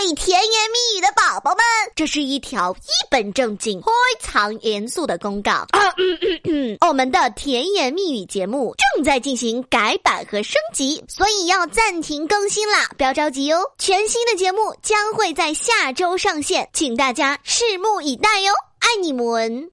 里甜言蜜语的宝宝们，这是一条一本正经、非常严肃的公告。嗯嗯嗯、我们的甜言蜜语节目正在进行改版和升级，所以要暂停更新啦，不要着急哦。全新的节目将会在下周上线，请大家拭目以待哟。爱你们。